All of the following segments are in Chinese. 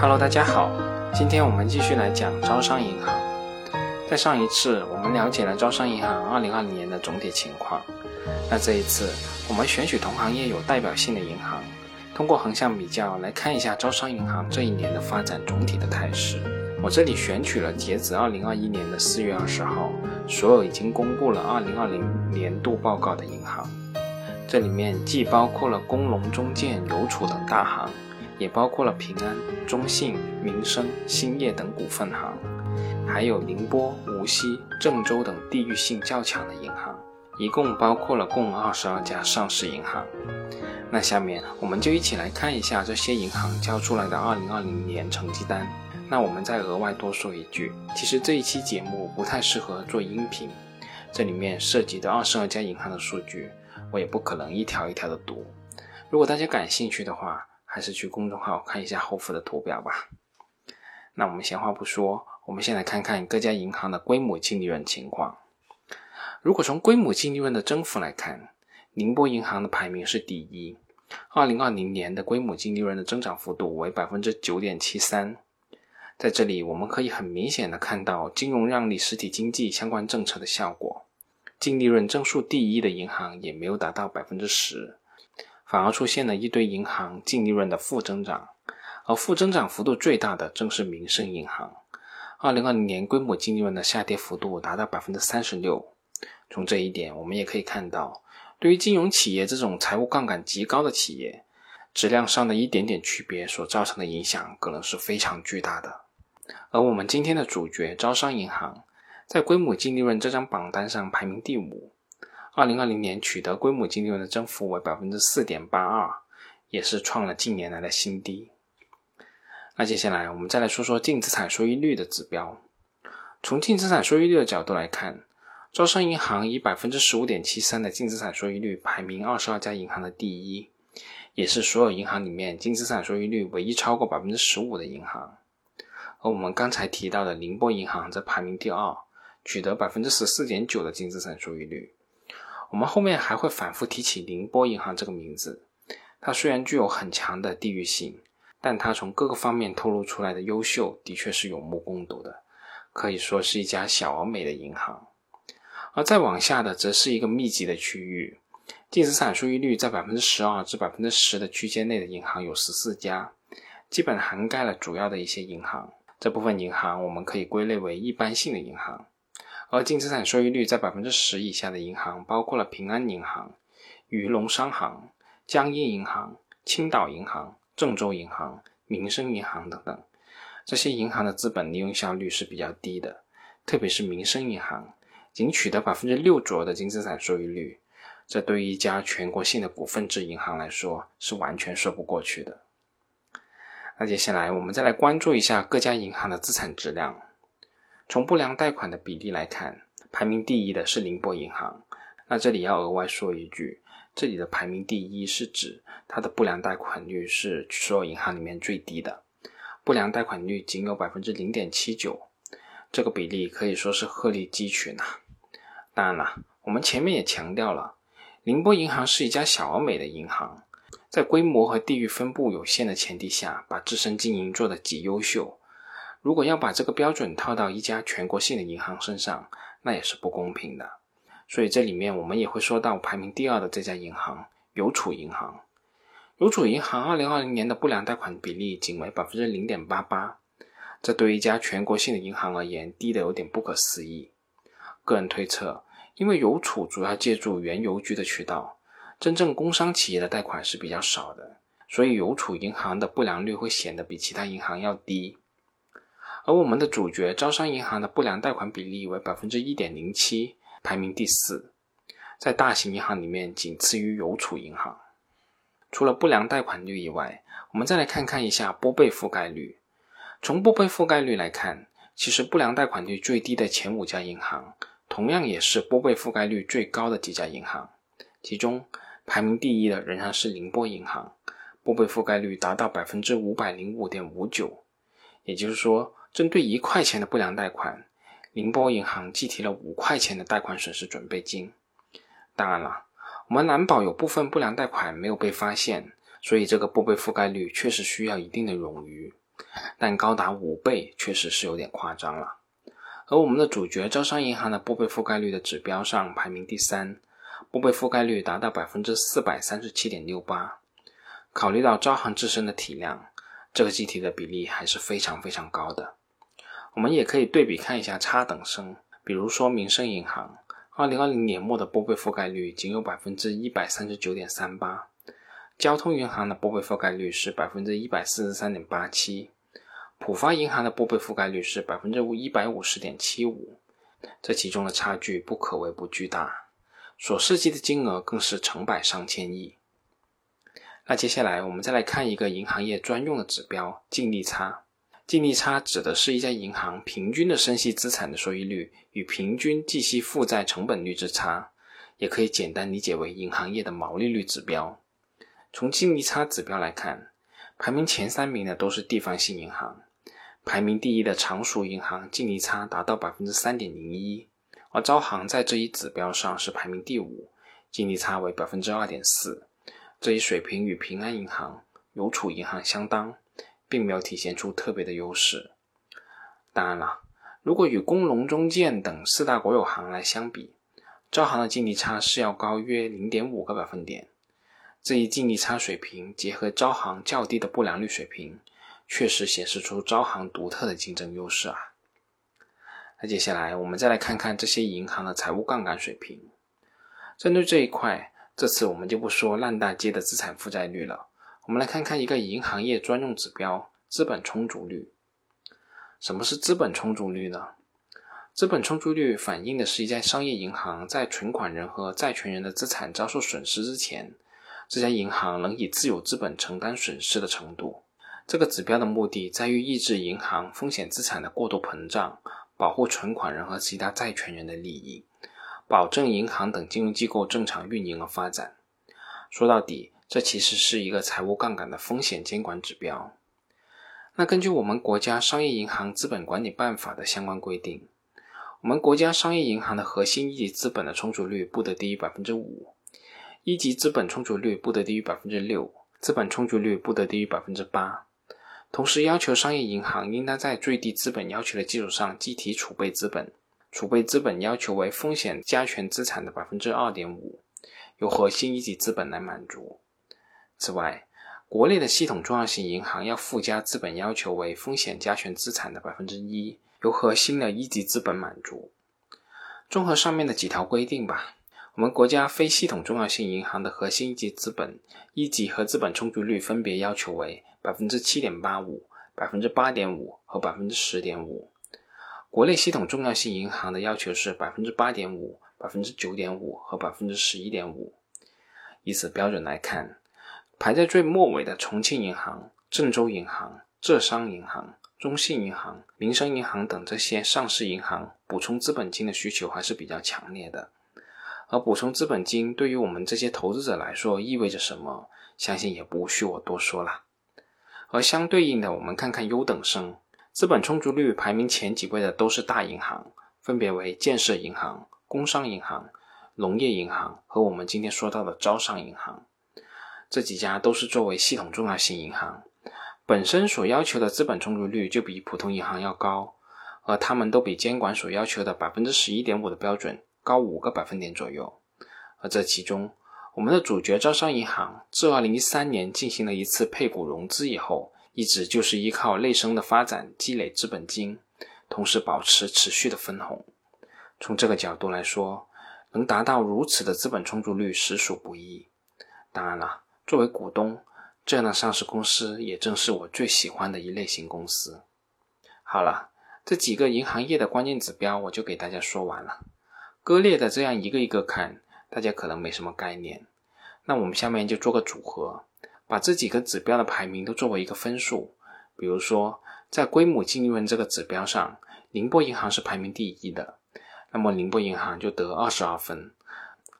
Hello，大家好，今天我们继续来讲招商银行。在上一次我们了解了招商银行2020年的总体情况，那这一次我们选取同行业有代表性的银行，通过横向比较来看一下招商银行这一年的发展总体的态势。我这里选取了截止2021年的4月20号，所有已经公布了2020年度报告的银行。这里面既包括了工农中建、邮储等大行，也包括了平安、中信、民生、兴业等股份行，还有宁波、无锡、郑州等地域性较强的银行，一共包括了共二十二家上市银行。那下面我们就一起来看一下这些银行交出来的2020年成绩单。那我们再额外多说一句，其实这一期节目不太适合做音频，这里面涉及的二十二家银行的数据。我也不可能一条一条的读，如果大家感兴趣的话，还是去公众号看一下后附的图表吧。那我们闲话不说，我们先来看看各家银行的规模净利润情况。如果从规模净利润的增幅来看，宁波银行的排名是第一，二零二零年的规模净利润的增长幅度为百分之九点七三。在这里，我们可以很明显的看到金融让利实体经济相关政策的效果。净利润增速第一的银行也没有达到百分之十，反而出现了一堆银行净利润的负增长，而负增长幅度最大的正是民生银行。二零二零年规模净利润的下跌幅度达到百分之三十六。从这一点，我们也可以看到，对于金融企业这种财务杠杆极高的企业，质量上的一点点区别所造成的影响，可能是非常巨大的。而我们今天的主角招商银行。在规模净利润这张榜单上排名第五，二零二零年取得规模净利润的增幅为百分之四点八二，也是创了近年来的新低。那接下来我们再来说说净资产收益率的指标。从净资产收益率的角度来看，招商银行以百分之十五点七三的净资产收益率排名二十二家银行的第一，也是所有银行里面净资产收益率唯一超过百分之十五的银行。而我们刚才提到的宁波银行则排名第二。取得百分之十四点九的净资产收益率。我们后面还会反复提起宁波银行这个名字。它虽然具有很强的地域性，但它从各个方面透露出来的优秀，的确是有目共睹的，可以说是一家小而美的银行。而再往下的，则是一个密集的区域，净资产收益率在百分之十二至百分之十的区间内的银行有十四家，基本涵盖了主要的一些银行。这部分银行我们可以归类为一般性的银行。而净资产收益率在百分之十以下的银行，包括了平安银行、渝农商行、江阴银行、青岛银行、郑州银行、民生银行等等。这些银行的资本利用效率是比较低的，特别是民生银行，仅取得百分之六左右的净资产收益率，这对于一家全国性的股份制银行来说是完全说不过去的。那接下来我们再来关注一下各家银行的资产质量。从不良贷款的比例来看，排名第一的是宁波银行。那这里要额外说一句，这里的排名第一是指它的不良贷款率是所有银行里面最低的，不良贷款率仅有百分之零点七九，这个比例可以说是鹤立鸡群啊。当然了，我们前面也强调了，宁波银行是一家小而美的银行，在规模和地域分布有限的前提下，把自身经营做得极优秀。如果要把这个标准套到一家全国性的银行身上，那也是不公平的。所以这里面我们也会说到排名第二的这家银行——邮储银行。邮储银行二零二零年的不良贷款比例仅为百分之零点八八，这对于一家全国性的银行而言，低的有点不可思议。个人推测，因为邮储主要借助原邮局的渠道，真正工商企业的贷款是比较少的，所以邮储银行的不良率会显得比其他银行要低。而我们的主角招商银行的不良贷款比例为百分之一点零七，排名第四，在大型银行里面仅次于邮储银行。除了不良贷款率以外，我们再来看看一下拨备覆盖率。从拨备覆盖率来看，其实不良贷款率最低的前五家银行，同样也是拨备覆盖率最高的几家银行。其中排名第一的仍然是宁波银行，拨备覆盖率达到百分之五百零五点五九，也就是说。针对一块钱的不良贷款，宁波银行计提了五块钱的贷款损失准备金。当然了，我们难保有部分不良贷款没有被发现，所以这个拨备覆盖率确实需要一定的冗余。但高达五倍确实是有点夸张了。而我们的主角招商银行的拨备覆盖率的指标上排名第三，拨备覆盖率达到百分之四百三十七点六八。考虑到招行自身的体量，这个计提的比例还是非常非常高的。我们也可以对比看一下差等生，比如说民生银行，二零二零年末的拨备覆盖率仅有百分之一百三十九点三八。交通银行的拨备覆盖率是百分之一百四十三点八七，浦发银行的拨备覆盖率是百分之一百五十点七五，这其中的差距不可谓不巨大，所涉及的金额更是成百上千亿。那接下来我们再来看一个银行业专用的指标——净利差。净利差指的是一家银行平均的生息资产的收益率与平均计息负债成本率之差，也可以简单理解为银行业的毛利率指标。从净利差指标来看，排名前三名的都是地方性银行，排名第一的常熟银行净利差达到百分之三点零一，而招行在这一指标上是排名第五，净利差为百分之二点四，这一水平与平安银行、邮储银行相当，并没有体现出特别的优势。当然了，如果与工农中建等四大国有行来相比，招行的净利差是要高约零点五个百分点。这一净利差水平结合招行较低的不良率水平，确实显示出招行独特的竞争优势啊。那接下来我们再来看看这些银行的财务杠杆水平。针对这一块，这次我们就不说烂大街的资产负债率了，我们来看看一个银行业专用指标——资本充足率。什么是资本充足率呢？资本充足率反映的是一家商业银行在存款人和债权人的资产遭受损失之前。这家银行能以自有资本承担损失的程度，这个指标的目的在于抑制银行风险资产的过度膨胀，保护存款人和其他债权人的利益，保证银行等金融机构正常运营和发展。说到底，这其实是一个财务杠杆的风险监管指标。那根据我们国家商业银行资本管理办法的相关规定，我们国家商业银行的核心一级资本的充足率不得低于百分之五。一级资本充足率不得低于百分之六，资本充足率不得低于百分之八。同时要求商业银行应当在最低资本要求的基础上计提储备资本，储备资本要求为风险加权资产的百分之二点五，由核心一级资本来满足。此外，国内的系统重要性银行要附加资本要求为风险加权资产的百分之一，由核心的一级资本满足。综合上面的几条规定吧。我们国家非系统重要性银行的核心一级资本一级和资本充足率分别要求为百分之七点八五、百分之八点五和百分之十点五。国内系统重要性银行的要求是百分之八点五、百分之九点五和百分之十一点五。以此标准来看，排在最末尾的重庆银行、郑州银行、浙商银行、中信银行、民生银行等这些上市银行，补充资本金的需求还是比较强烈的。而补充资本金对于我们这些投资者来说意味着什么？相信也不需我多说了。而相对应的，我们看看优等生，资本充足率排名前几位的都是大银行，分别为建设银行、工商银行、农业银行和我们今天说到的招商银行。这几家都是作为系统重要性银行，本身所要求的资本充足率就比普通银行要高，而他们都比监管所要求的百分之十一点五的标准。高五个百分点左右，而这其中，我们的主角招商银行自二零一三年进行了一次配股融资以后，一直就是依靠内生的发展积累资本金，同时保持持续的分红。从这个角度来说，能达到如此的资本充足率实属不易。当然了，作为股东，这样的上市公司也正是我最喜欢的一类型公司。好了，这几个银行业的关键指标我就给大家说完了。割裂的这样一个一个看，大家可能没什么概念。那我们下面就做个组合，把这几个指标的排名都作为一个分数。比如说，在规模净利润这个指标上，宁波银行是排名第一的，那么宁波银行就得二十二分；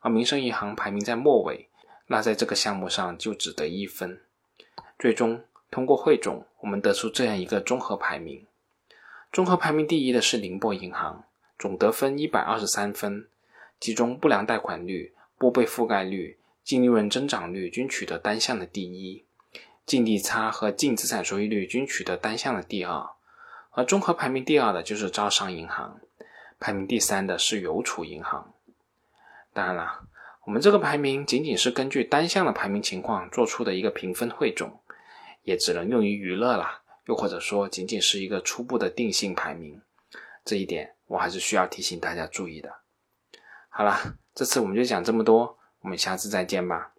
而民生银行排名在末尾，那在这个项目上就只得一分。最终通过汇总，我们得出这样一个综合排名：综合排名第一的是宁波银行。总得分一百二十三分，其中不良贷款率、拨备覆盖率、净利润增长率均取得单项的第一，净利差和净资产收益率均取得单项的第二，而综合排名第二的就是招商银行，排名第三的是邮储银行。当然了，我们这个排名仅仅是根据单项的排名情况做出的一个评分汇总，也只能用于娱乐啦，又或者说仅仅是一个初步的定性排名。这一点我还是需要提醒大家注意的。好啦，这次我们就讲这么多，我们下次再见吧。